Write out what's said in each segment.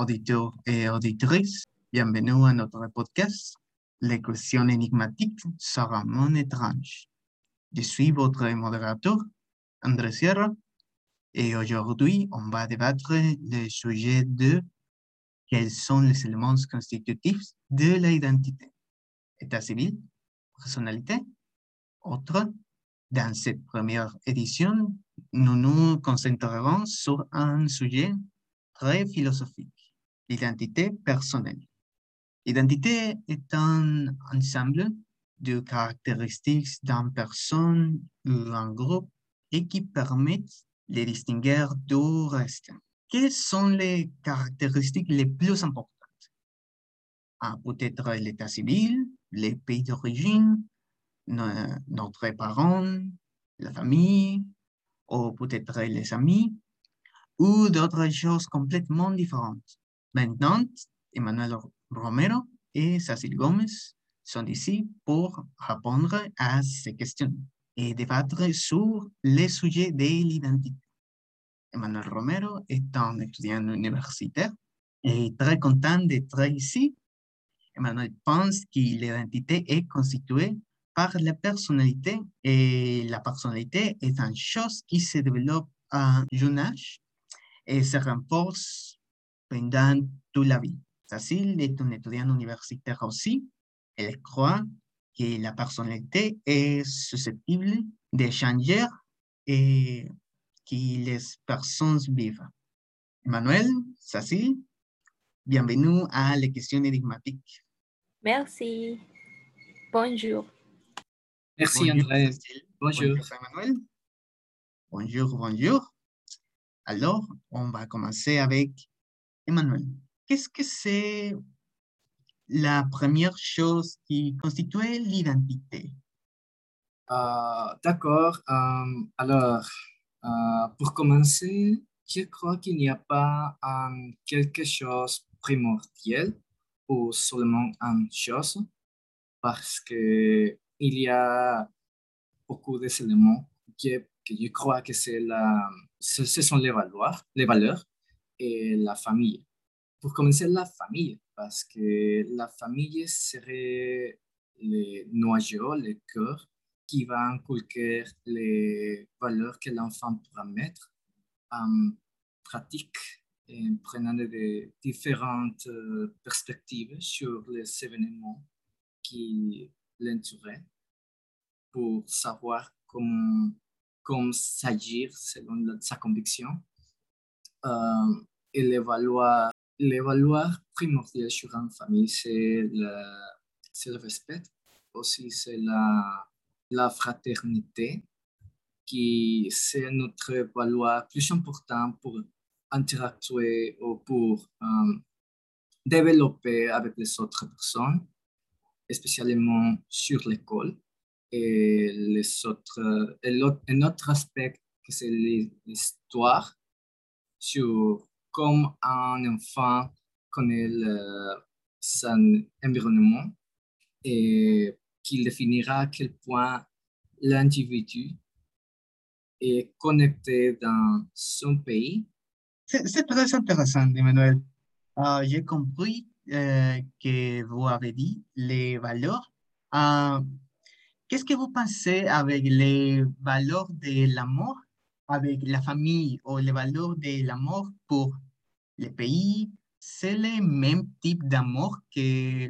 auditeurs et auditrices. Bienvenue à notre podcast, Les questions énigmatiques sur un monde étrange. Je suis votre modérateur, André Sierra, et aujourd'hui, on va débattre le sujet de quels sont les éléments constitutifs de l'identité. État civil, personnalité, autre. Dans cette première édition, nous nous concentrerons sur un sujet très philosophique, l'identité personnelle. L'identité est un ensemble de caractéristiques d'une personne ou un groupe et qui permettent de distinguer du reste. Quelles sont les caractéristiques les plus importantes? Ah, peut-être l'état civil, les pays d'origine, notre parents, la famille, ou peut-être les amis, ou d'autres choses complètement différentes. Maintenant, Emmanuel Romero et Cécile Gomez sont ici pour répondre à ces questions et débattre sur les sujets de l'identité. Emmanuel Romero est un étudiant universitaire et très content d'être ici. Emmanuel pense que l'identité est constituée par la personnalité et la personnalité est une chose qui se développe à jeune âge et se renforce pendant toute la vie. Cécile est un étudiant universitaire aussi. Elle croit que la personnalité est susceptible de changer et que les personnes vivent. Emmanuel, Cécile, bienvenue à la question énigmatique. Merci. Bonjour. Merci Bonjour, André. Cécile. Bonjour. Emmanuel. Bonjour, bonjour. Alors, on va commencer avec Emmanuel. Qu'est-ce que c'est la première chose qui constitue l'identité? Euh, D'accord. Euh, alors, euh, pour commencer, je crois qu'il n'y a pas un quelque chose primordial ou seulement une chose parce que il y a beaucoup d'éléments que, que je crois que c'est la, ce, ce sont les valeurs, les valeurs et la famille. Pour commencer, la famille, parce que la famille serait le noyau, le cœur qui va inculquer les valeurs que l'enfant pourra mettre en pratique en prenant de différentes euh, perspectives sur les événements qui l'entouraient pour savoir comment, comment s'agir selon sa conviction et les valeurs, les valeurs primordiales sur une famille, c'est le, le respect, aussi c'est la, la fraternité, qui c'est notre valeur plus importante pour interagir ou pour euh, développer avec les autres personnes, spécialement sur l'école. Et les autres, et l'autre- un autre aspect, c'est l'hi- l'histoire sur comment un enfant connaît son environnement et qu'il définira à quel point l'individu est connecté dans son pays. C'est c'est très intéressant, Emmanuel. Euh, J'ai compris euh, que vous avez dit les valeurs. Euh, Qu'est-ce que vous pensez avec les valeurs de l'amour, avec la famille ou les valeurs de l'amour pour le pays? C'est le même type d'amour que,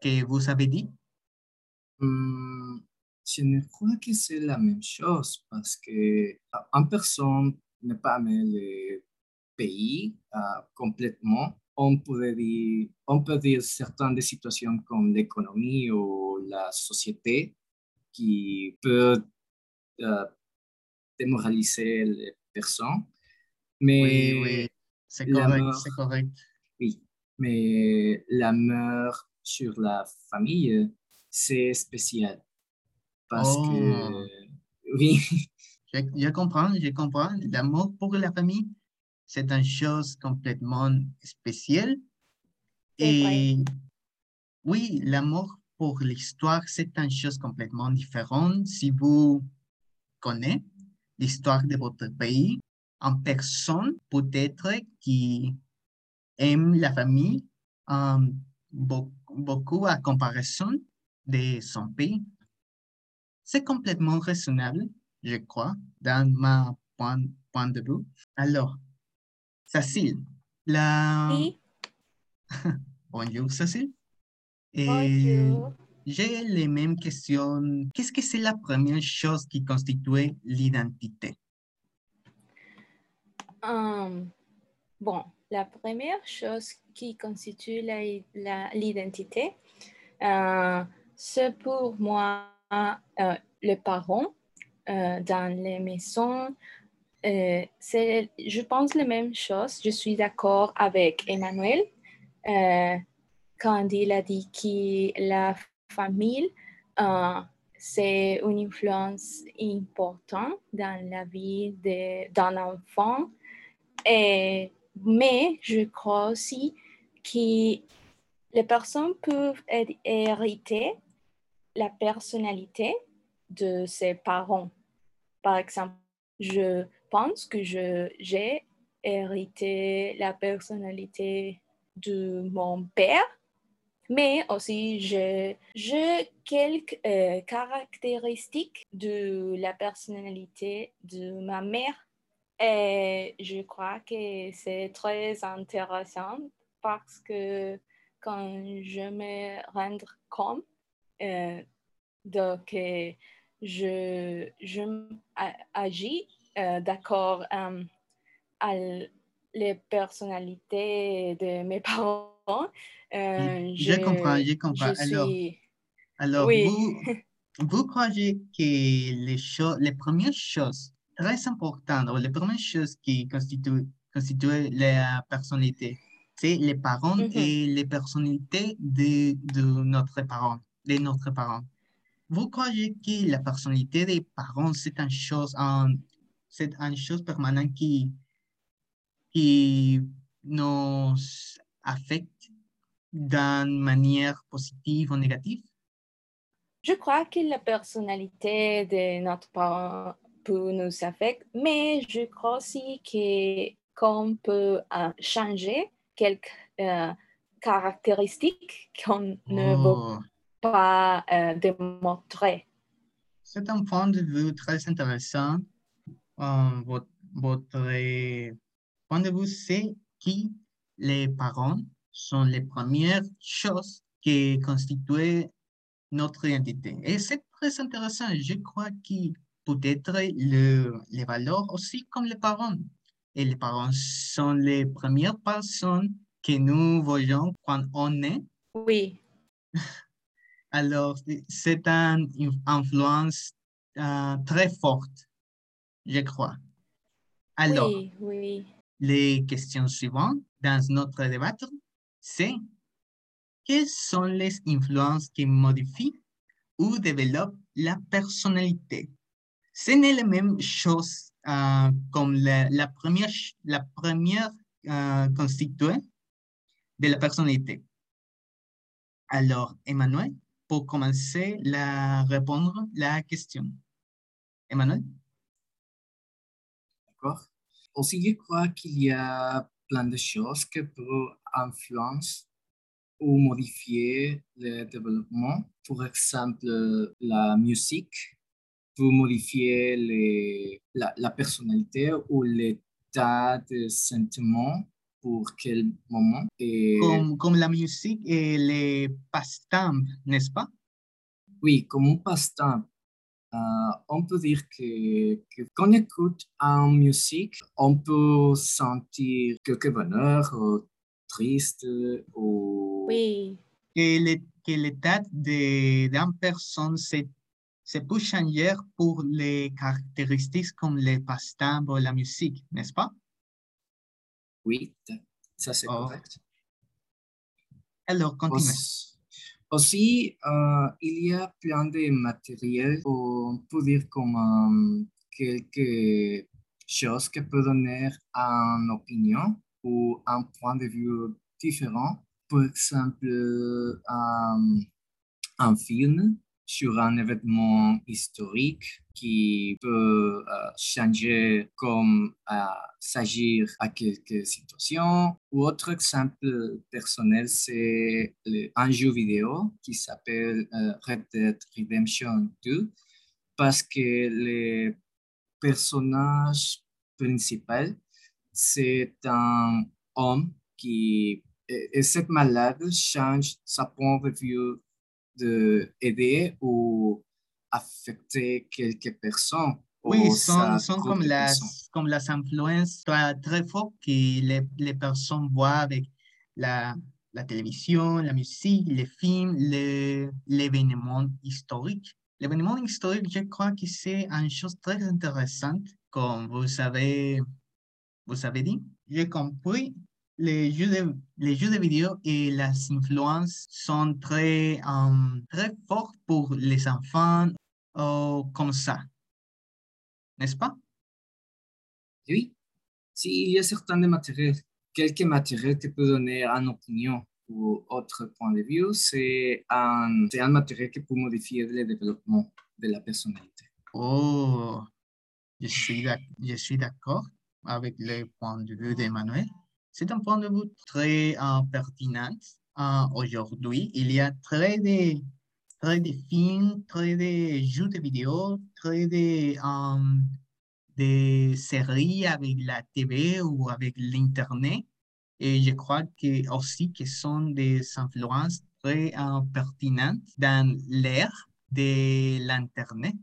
que vous avez dit? Hum, je ne crois que c'est la même chose parce que ah, une personne ne pas le pays ah, complètement. On dire, on peut dire certaines des situations comme l'économie ou la société qui peut euh, démoraliser les personnes. Mais Oui, oui, c'est la correct, mort- c'est correct. oui, mais l'amour sur la famille, c'est spécial. Parce Oh. que, oui, Je, je comprends, je comprends. L'amour pour la famille, c'est une chose complètement spéciale. Vrai. Et oui, l'amour pour l'histoire, c'est une chose complètement différente. Si vous connaissez l'histoire de votre pays, en personne, peut-être qui, aime la famille euh, beaucoup à comparaison de son pays. C'est complètement raisonnable, je crois, dans ma point, point de vue. Alors, Cécile, la... Oui. Bonjour, Cécile. Et Bonjour. J'ai les mêmes questions. Qu'est-ce que c'est la première chose qui constitue l'identité? Um, bon, la première chose qui constitue l'identité, euh, c'est pour moi euh, le parent euh, dans les maisons. Euh, c'est, je pense la même chose. Je suis d'accord avec Emmanuel euh, quand il a dit que la famille, euh, c'est une influence importante dans la vie d'un enfant. Mais je crois aussi que les personnes peuvent hériter la personnalité de ses parents. Par exemple, je pense que j'ai hérité la personnalité de mon père mais aussi j'ai quelques euh, caractéristiques de la personnalité de ma mère. Et je crois que c'est très intéressant parce que quand je me rends compte, euh, donc je, je agis euh, d'accord à les personnalités de mes parents euh, je, comprends, je comprends. alors, alors vous, croyez que les, choses, les premières choses très importantes, ou les premières choses qui constituent, constituent la personnalité, c'est les parents et les personnalités de, de notre parent, de notre parent. Vous croyez que la personnalité des parents, c'est une chose, c'est une chose permanente qui, qui nous affecte d'une manière positive ou négative? Je crois que la personnalité de notre parent peut nous affecter, mais je crois aussi qu'on peut euh, changer quelques euh, caractéristiques qu'on ne veut Oh, pas euh, démontrer. c'est un point de vue très intéressant. Votre, votre point de vue, c'est que les parents sont les premières choses qui constituent notre identité. Et c'est très intéressant. Je crois que peut-être le, les valeurs aussi comme les parents. Et les parents sont les premières personnes que nous voyons quand on est. Oui, Alors, c'est une influence euh, très forte, je crois. Alors, oui, oui. Les questions suivantes dans notre débat, c'est quelles sont les influences qui modifient ou développent la personnalité? Ce n'est la même chose euh, comme la, première, la première euh, constituée de la personnalité. Alors, Emmanuel, pour commencer à répondre la question. Emmanuel? D'accord. Aussi, je crois qu'il y a plein de choses qui peuvent influencer ou modifier le développement. Par exemple, la musique peut modifier les, la, la personnalité ou l'état de sentiment pour quel moment. Et Comme, comme la musique et les passe-temps, n'est-ce pas? oui, comme un passe-temps. Euh, on peut dire que, que quand on écoute une musique, on peut sentir quelque bonheur ou triste ou Oui, que l'état d'une personne se, se peut changer pour les caractéristiques comme les passe-temps ou la musique, n'est-ce pas? oui, ça c'est Oh. correct. Alors, continuez. Aussi, euh, il y a plein de matériels, on peut dire comme euh, quelque chose qui peut donner une opinion ou un point de vue différent. Par exemple, euh, un film sur un événement historique qui peut euh, changer comme s'agir à quelques situations. Ou autre exemple personnel, c'est un jeu vidéo qui s'appelle euh, Red Dead Redemption 2 parce que le personnage principal, c'est un homme qui, et cette malade change sa point de vue d'aider ou affecter quelques personnes. Oui, sont, sont comme, las, comme las influences très fortes que les, les, personnes voient avec la, la télévision, la musique, les films, l'événement historique. L'événement historique, je crois que c'est une chose très intéressante, comme vous avez, vous avez dit. J'ai compris les jeux de, les jeux de vidéo et les influences sont très, um, très fortes pour les enfants comme ça. N'est-ce pas? Oui. S'il y a certains matériels, quelques matériels qui peuvent donner une opinion ou autre point de vue, c'est un, un matériel qui peut modifier le développement de la personnalité. Oh, je suis d'accord avec le point de vue d'Emmanuel. C'est un point de vue très euh, pertinent. Euh, aujourd'hui, il y a très de, très de films, très de jeux de vidéo, très de, euh, de séries avec la TV ou avec l'Internet. Et je crois que aussi que sont des influences très pertinentes dans l'ère de l'Internet.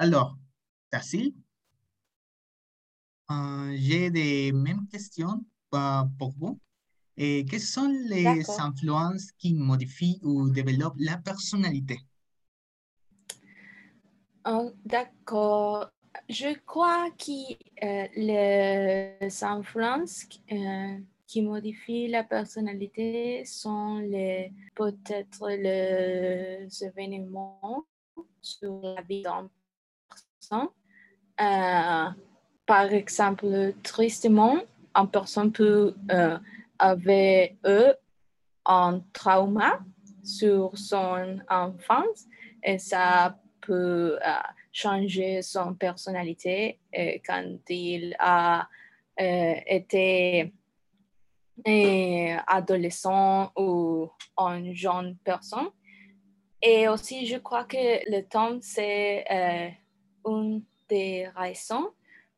Alors, Tassil, j'ai des mêmes questions pour vous. Et quelles sont les influences qui modifient ou développent la personnalité? Oh, d'accord. Je crois que euh, les influences euh, qui modifient la personnalité sont peut-être les événements sur la vie d'un personne. Euh, par exemple, tristement, une personne peut euh, avoir eu un trauma sur son enfance et ça peut euh, changer son personnalité quand il a euh, été adolescent ou une jeune personne. Et aussi, je crois que le temps, c'est une des raisons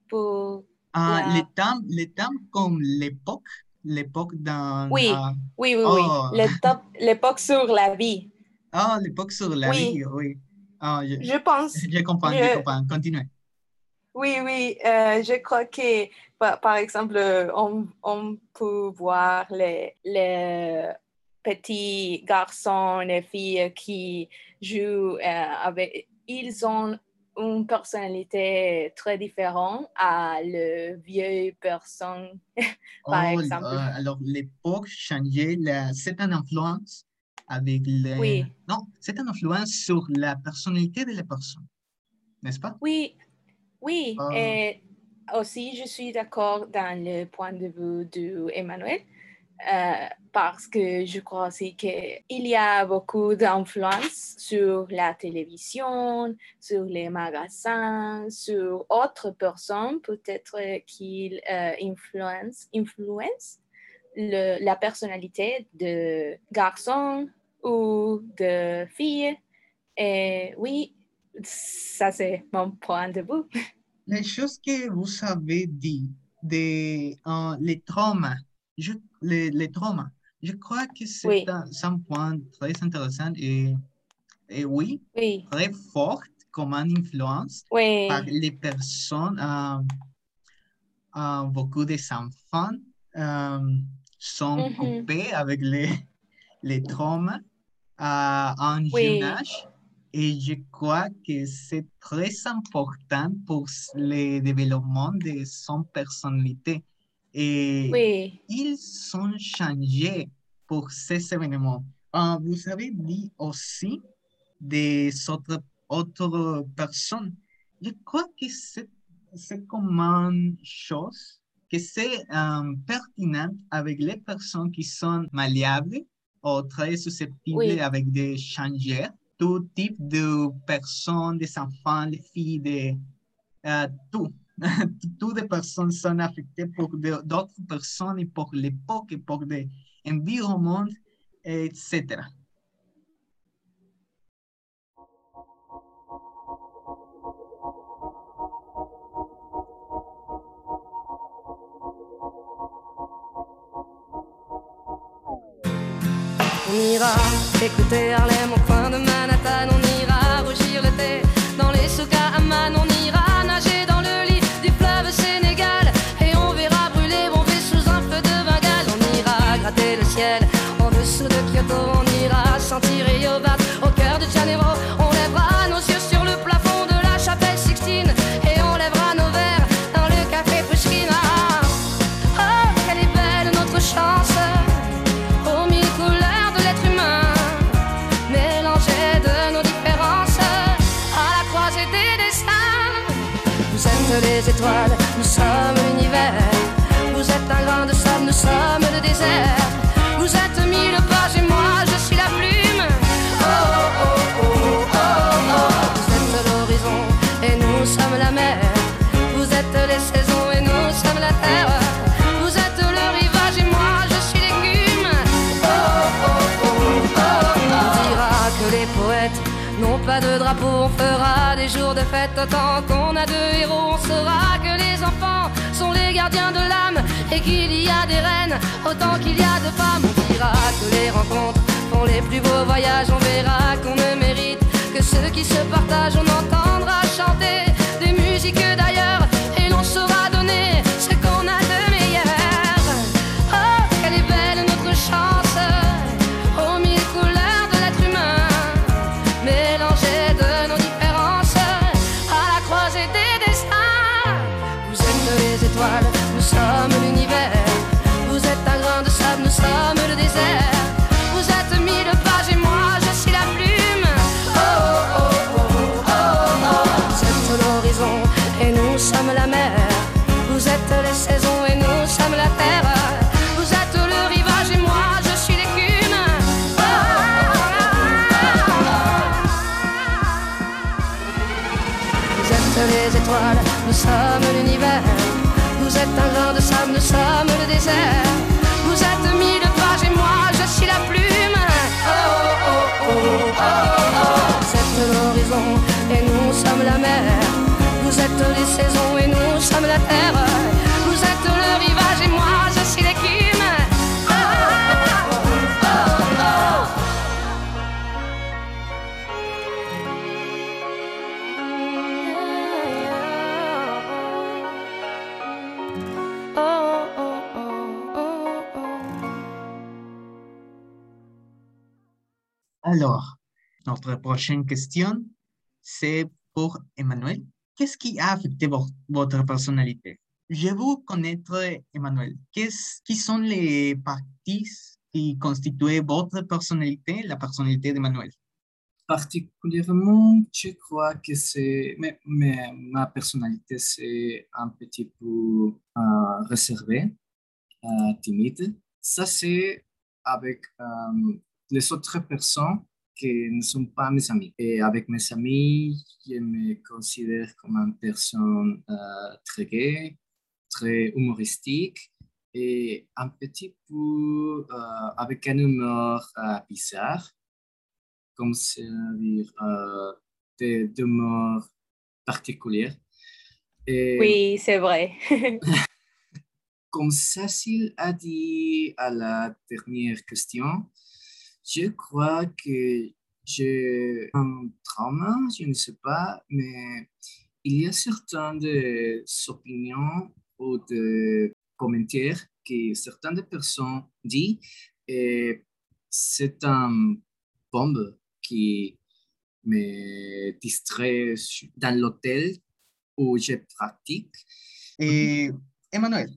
pour ah, les temps, les temps comme l'époque, l'époque dans... Oui, ah, oui, oui, oui. Oh. L'époque sur la vie. Ah, l'époque sur la vie, oui. Ah, je, pense... Je comprends, je, comprends. Continuez. Oui, oui, euh, je crois que, par, exemple, on, on, peut voir les, les petits garçons et filles qui jouent euh, avec... Ils ont une personnalité très différente à le vieux personne, par oh, exemple. Euh, alors, l'époque changeait, c'est une influence avec les... Oui. Non, c'est une influence sur la personnalité de la personne, n'est-ce pas? Oui, oui. Ah. Et aussi, je suis d'accord dans le point de vue d'Emmanuel. Euh, parce que je crois aussi qu'il y a beaucoup d'influence sur la télévision, sur les magasins, sur autres personnes, peut-être qu'ils euh, influencent, influence la personnalité de garçons ou de filles. Et oui, ça c'est mon point de vue. Les choses que vous avez dit, de, euh, les traumas je, les, les traumas, je crois que c'est un, point très intéressant et, et oui, très fort comme une influence par les personnes. Euh, euh, beaucoup des enfants euh, sont coupés avec les, les traumas en jeune âge. Et je crois que c'est très important pour le développement de son personnalité. Et ils sont changés pour ces événements. Ah, vous avez dit aussi des autres, autres personnes. Je crois que c'est comme une chose que c'est euh, pertinent avec les personnes qui sont malléables ou très susceptibles avec des tout type de personnes, des enfants, des filles, de, euh, tout. Toutes les personnes sont affectées pour d'autres personnes et pour l'époque pour l'environnement, etc. On ira écouter Harlem des jours de fête tant qu'on a deux héros. On saura que les enfants sont les gardiens de l'âme et qu'il y a des reines autant qu'il y a de femmes. On dira que les rencontres font les plus beaux voyages. On verra qu'on ne mérite que ceux qui se partagent. On entendra nous sommes le désert. Vous êtes mille pages et moi je suis la plume. Oh oh oh oh oh. Vous êtes l'horizon et nous sommes la mer. Vous êtes les saisons et nous sommes la terre. Alors, notre prochaine question, c'est pour Emmanuel. Qu'est-ce qui a affecté vo- votre personnalité? Je veux connaître, Emmanuel, qui sont les parties qui constituent votre personnalité, la personnalité d'Emmanuel? Particulièrement, je crois que c'est, mais, mais ma personnalité, c'est un petit peu euh, réservée, euh, timide. Ça, c'est avec euh, les autres personnes qui ne sont pas mes amis. Et avec mes amis, je me considère comme une personne euh, très gaie, très humoristique et un petit peu euh, avec un humour euh, bizarre comme c'est-à-dire euh, des d'humour particulier. Et Oui, c'est vrai. comme Cécile a dit à la dernière question, je crois que j'ai un trauma, je ne sais pas, mais il y a certaines opinions ou des commentaires que certaines personnes disent et c'est une bombe qui me distrait dans l'hôtel où je pratique. Et Emmanuel,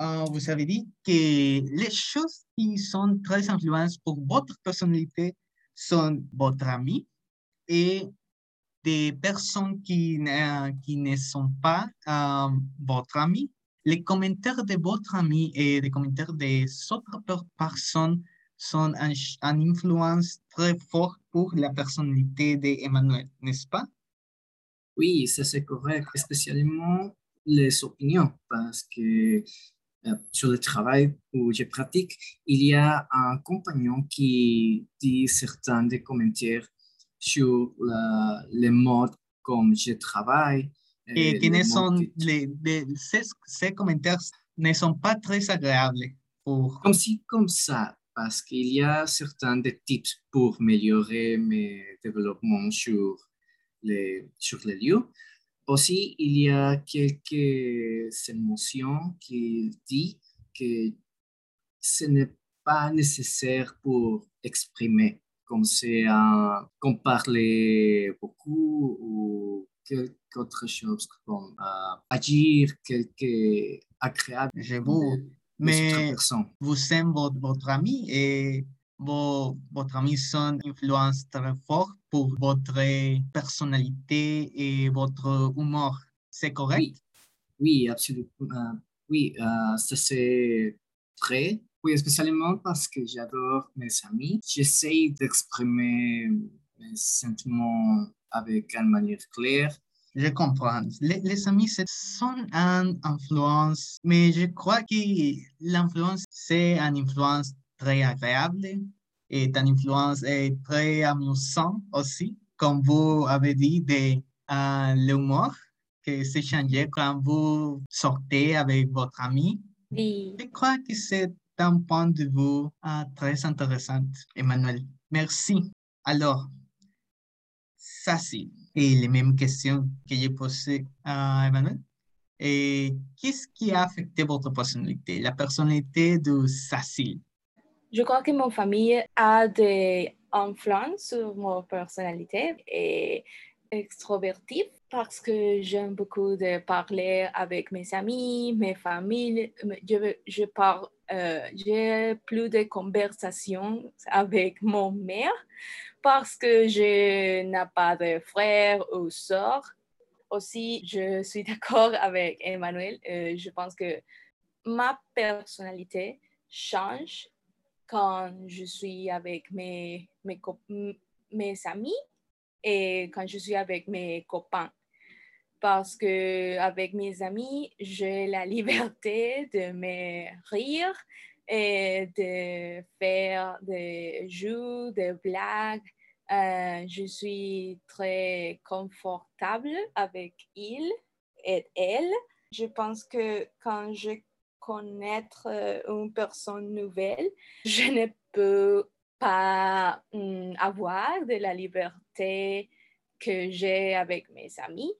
euh, vous avez dit que les choses qui sont très influentes pour votre personnalité sont votre ami et des personnes qui ne, qui ne sont pas euh, votre ami. Les commentaires de votre ami et les commentaires des autres per- personnes sont un, influence très fort pour la personnalité d'Emmanuel, n'est-ce pas? Oui, ça c'est correct, spécialement les opinions, parce que euh, sur le travail où je pratique, il y a un compagnon qui dit certains des commentaires sur la, les modes comme je travaille. euh, Et qui ne sont, que- les, les- ces, ces commentaires ne sont pas très agréables pour... Comme si, comme ça, parce qu'il y a certains des tips pour améliorer mes développements sur les, sur les lieux. Aussi, il y a quelques émotions qui disent que ce n'est pas nécessaire pour exprimer, comme c'est un, comme parler beaucoup ou quelque autre chose, comme euh, agir quelque agréable Je vous... Mais vous aimez votre, votre ami et vos, votre ami sont influence très fort pour votre personnalité et votre humour. C'est correct? Oui, oui, absolument. euh, oui, euh, ça c'est très. Oui, spécialement parce que j'adore mes amis. J'essaie d'exprimer mes sentiments avec une manière claire. Je comprends. Les, les amis sont une influence, mais je crois que l'influence, c'est une influence très agréable et une influence est très amusante aussi, comme vous avez dit, de euh, l'humour que c'est changé quand vous sortez avec votre ami. Oui. Je crois que c'est un point de vue euh, très intéressant, Emmanuel. Merci. Alors, ça c'est et les mêmes questions que j'ai posées à Emmanuel. Et qu'est-ce qui a affecté votre personnalité, la personnalité de Cécile? Je crois que ma famille a des influences sur ma personnalité et extrovertive parce que j'aime beaucoup de parler avec mes amis, mes familles. Je, je parle, euh, j'ai plus de conversations avec mon mère parce que je n'ai pas de frères ou sœurs. Aussi, je suis d'accord avec Emmanuel. Euh, je pense que ma personnalité change quand je suis avec mes, mes, mes amis et quand je suis avec mes copains. Parce que avec mes amis, j'ai la liberté de me rire et de faire des jeux, des blagues. Euh, je suis très confortable avec il et elle. Je pense que quand je connaître euh, une personne nouvelle, je ne peux pas hum, avoir de la liberté que j'ai avec mes amis.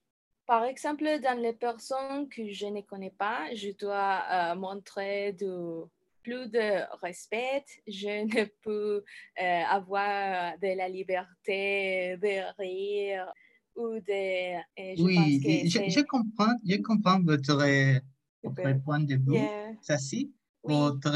Par exemple, dans les personnes que je ne connais pas, je dois euh, montrer de, plus de respect. Je ne peux euh, avoir de la liberté de rire ou de... euh, je Oui, pense que et je, c'est je comprends, je comprends votre, votre point de vue, Yeah, Cécile. oui. Votre,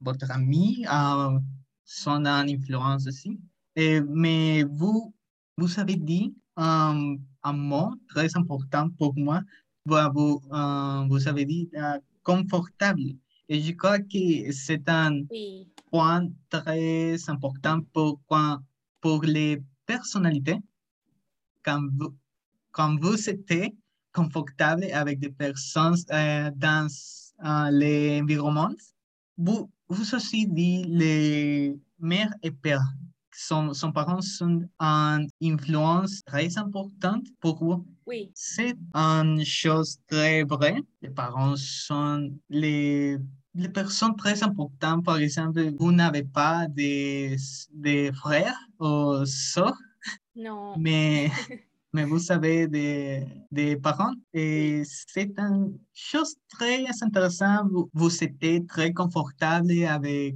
votre ami a son influence aussi. Et, mais vous, vous avez dit um, un mot très important pour moi. Vous, vous, euh, vous avez dit euh, confortable. Et je crois que c'est un Oui, point très important pour, pour les personnalités. Quand vous, quand vous êtes confortable avec des personnes euh, dans euh, l'environnement, vous, vous aussi dit les mères et pères. Son, son parents sont une influence très importante pour vous. oui, C'est une chose très vraie. Les parents sont les, les personnes très importantes. Par exemple, vous n'avez pas de, de frères ou sœurs, non, mais, mais vous avez des, des parents. Et c'est une chose très intéressante. Vous, vous êtes très confortable avec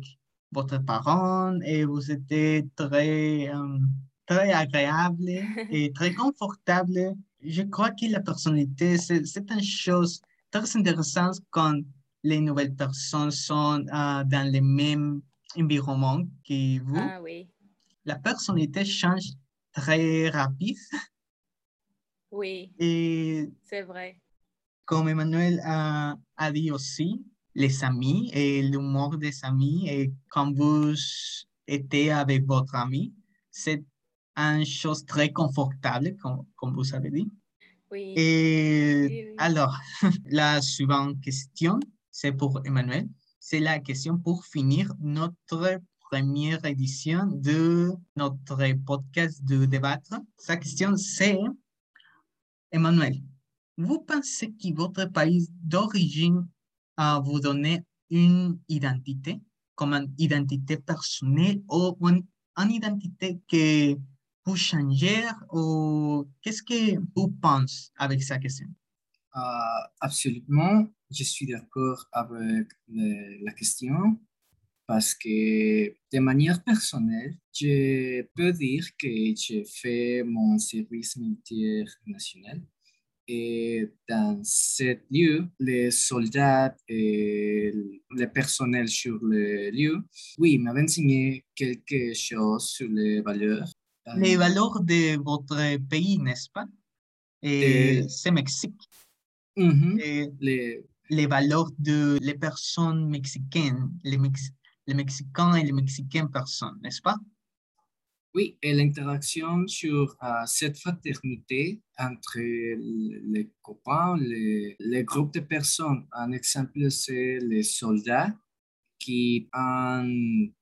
votre parent et vous êtes très, euh, très agréable et très confortable. Je crois que la personnalité, c'est c'est une chose très intéressante quand les nouvelles personnes sont euh, dans le même environnement que vous. ah oui, La personnalité change très rapide oui, et c'est vrai. comme Emmanuel a, a dit aussi, les amis et l'humour des amis et quand vous êtes avec votre ami, c'est une chose très confortable, comme, comme vous avez dit. Oui. Et Oui, oui. alors, la suivante question, c'est pour Emmanuel. C'est la question pour finir notre première édition de notre podcast de débattre. Sa question, c'est, Emmanuel, vous pensez que votre pays d'origine a vous donné une identité, comme une identité personnelle ou une, une identité que vous changer ou qu'est-ce que vous pensez avec sa question? Euh, absolument, je suis d'accord avec la question parce que de manière personnelle, je peux dire que j'ai fait mon service militaire national et dans ce lieu, les soldats et le personnel sur le lieu, oui, m'avaient enseigné quelque chose sur les valeurs. Les Euh, valeurs de votre pays, n'est-ce pas? Et De- c'est Mexique. mhm, Et les, les valeurs de les personnes mexicaines, les, Mex- les Mexicains et les Mexicaines personnes, n'est-ce pas? Oui, et l'interaction sur euh, cette fraternité entre les copains, les, groupes de personnes. Un exemple, c'est les soldats qui ont une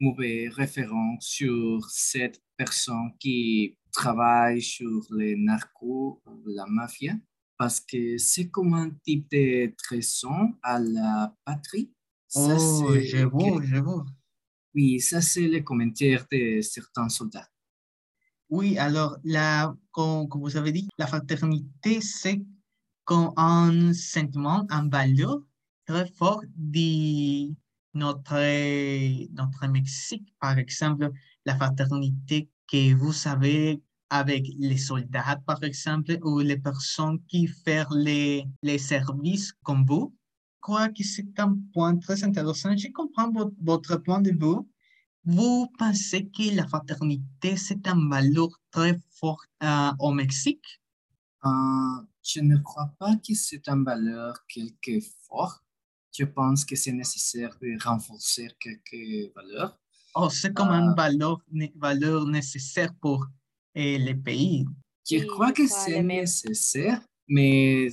mauvaise référence sur cette personne qui travaille sur les narcos, la mafia, parce que c'est comme un type de trahison à la patrie. Ça, Oh, je vois, je vois. oui, ça, c'est les commentaires de certains soldats. Oui, alors, la, comme, comme vous avez dit, la fraternité, c'est comme un sentiment, un valeur très fort de notre, notre Mexique. Par exemple, la fraternité que vous savez avec les soldats, par exemple, ou les personnes qui font les, les services comme vous. Je crois que c'est un point très intéressant. Je comprends votre, votre point de vue. Vous pensez que la fraternité, c'est un valeur très fort euh, au Mexique? Euh, je ne crois pas que c'est une valeur quelque fort. Je pense que c'est nécessaire de renforcer quelques valeurs. Oh, c'est comme une Ah. valeur, valeur nécessaire pour euh, les pays. Je crois que c'est nécessaire, mais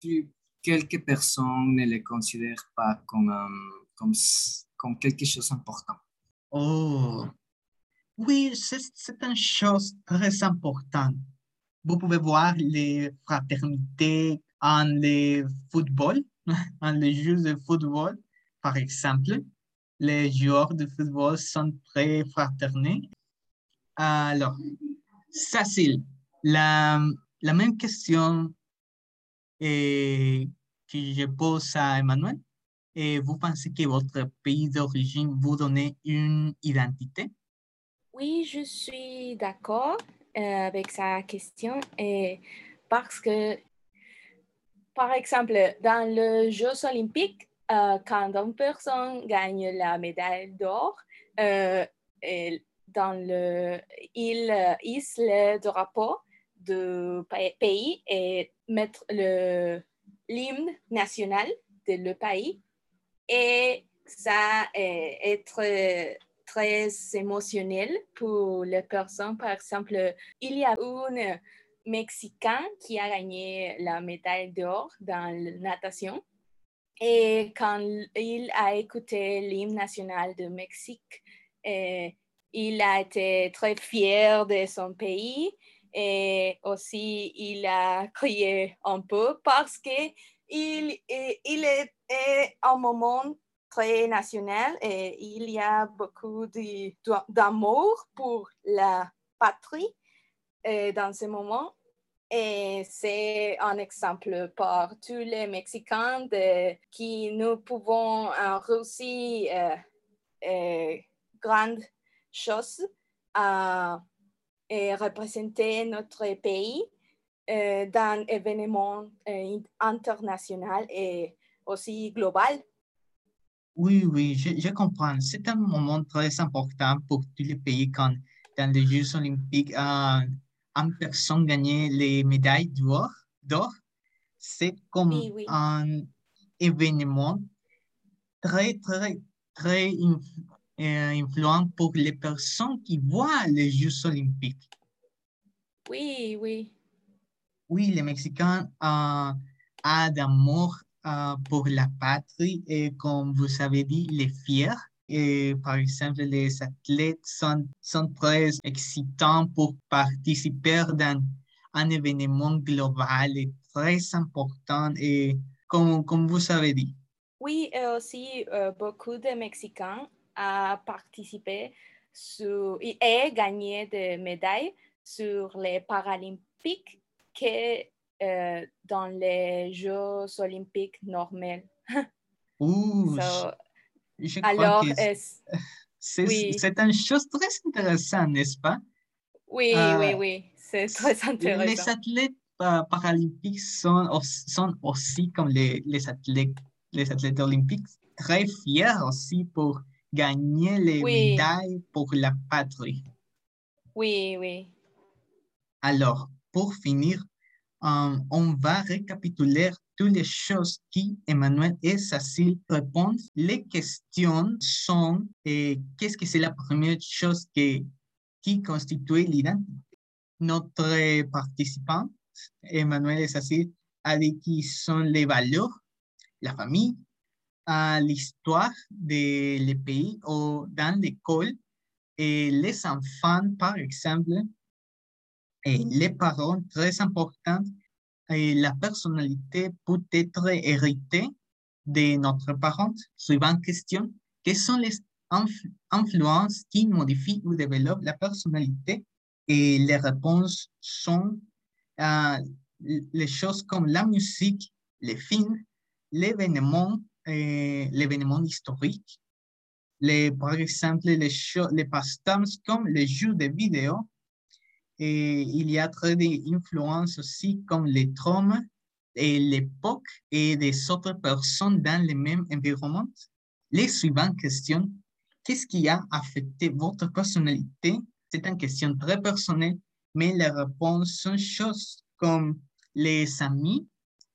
plus- quelques personnes ne le considèrent pas comme, un- comme, comme quelque chose d'important. Oh, oui, c'est une chose très importante. Vous pouvez voir les fraternités en le football, en les jeux de football, par exemple. Les joueurs de football sont très fraternels. Alors, Cécile, la, la même question que je pose à Emmanuel. Et vous pensez que votre pays d'origine vous donne une identité? Oui, je suis d'accord euh, avec sa question et parce que, par exemple, dans les Jeux olympiques, euh, quand une personne gagne la médaille d'or, euh, il hisse le drapeau du pa- pays et mettre le l'hymne national de le pays et ça est, est très, très émotionnel pour les personnes. Par exemple, il y a un Mexicain qui a gagné la médaille d'or dans la natation. Et quand il a écouté l'hymne national du Mexique, euh, il a été très fier de son pays et aussi il a crié un peu parce que il, il est, est un moment très national et il y a beaucoup d'amour pour la patrie dans ce moment. Et c'est un exemple pour tous les Mexicains de, qui nous pouvons réussir euh, euh, grandes choses et représenter notre pays euh, dans événements euh, internationaux et aussi global. Oui, oui, je, je comprends. C'est un moment très important pour tous les pays quand dans les Jeux olympiques, euh, une personne gagne les médailles d'or. C'est comme Oui, oui. un événement très, très, très influent pour les personnes qui voient les Jeux olympiques. Oui, oui. Oui, les Mexicains euh, ont d'amour euh, pour la patrie et comme vous avez dit, les fiers. Et par exemple, les athlètes sont, sont très excitants pour participer dans un événement global et très important et comme, comme vous avez dit. Oui, et aussi euh, beaucoup de Mexicains ont participé sur, et gagné des médailles sur les Paralympiques que euh, dans les Jeux olympiques normaux. Ouh, So, je, je crois alors, que c'est oui. une chose très intéressante, n'est-ce pas? oui, Ah, oui, oui, c'est très Les intéressant. athlètes pa- paralympiques sont, aus- sont aussi comme les, les athlètes, les athlètes olympiques très fiers aussi pour gagner les Oui. médailles pour la patrie. Oui, oui. Alors, pour finir, euh, on va récapituler toutes les choses qui Emmanuel et Cécile répondent. Les questions sont qu'est-ce que c'est la première chose que, qui constitue l'identité? Notre participant, Emmanuel et Cécile, a dit qui sont les valeurs, la famille, euh, l'histoire des pays ou dans l'école et les enfants, par exemple, et les parents, très importants, et la personnalité peut être héritée de notre parent. Suivante question, quelles sont les influ- influences qui modifient ou développent la personnalité? Et les réponses sont euh, les choses comme la musique, les films, l'événement, l'événement historique, les, par exemple, les, les passe-temps comme les jeux de vidéo, et il y a très d'influences aussi comme les traumas et l'époque et des autres personnes dans le même environnement. Les suivantes questions. Qu'est-ce qui a affecté votre personnalité? C'est une question très personnelle, mais les réponses sont choses comme les amis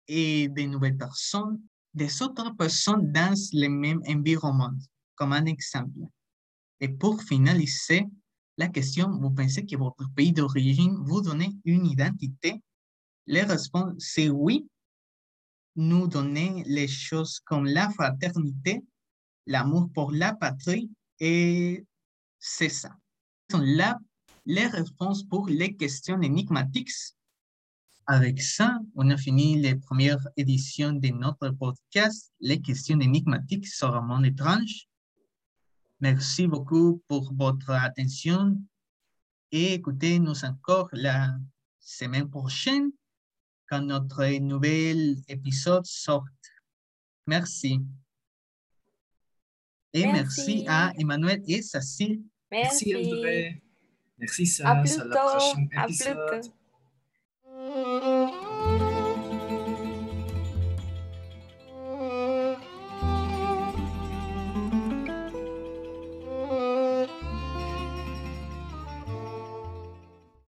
et des nouvelles personnes, des autres personnes dans le même environnement, comme un exemple. Et pour finaliser, la question, vous pensez que votre pays d'origine vous donne une identité? Les réponses, c'est oui. Nous donner les choses comme la fraternité, l'amour pour la patrie, et c'est ça. Sont là les réponses pour les questions énigmatiques. Avec ça, on a fini la première édition de notre podcast, Les questions énigmatiques sur un monde étrange. Merci beaucoup pour votre attention et écoutez-nous encore la semaine prochaine quand notre nouvel épisode sort. Merci. Et merci, Merci. à Emmanuel et Cécile. Merci Merci. André. Merci À plus À la tôt. prochaine À plus épisode. Tôt.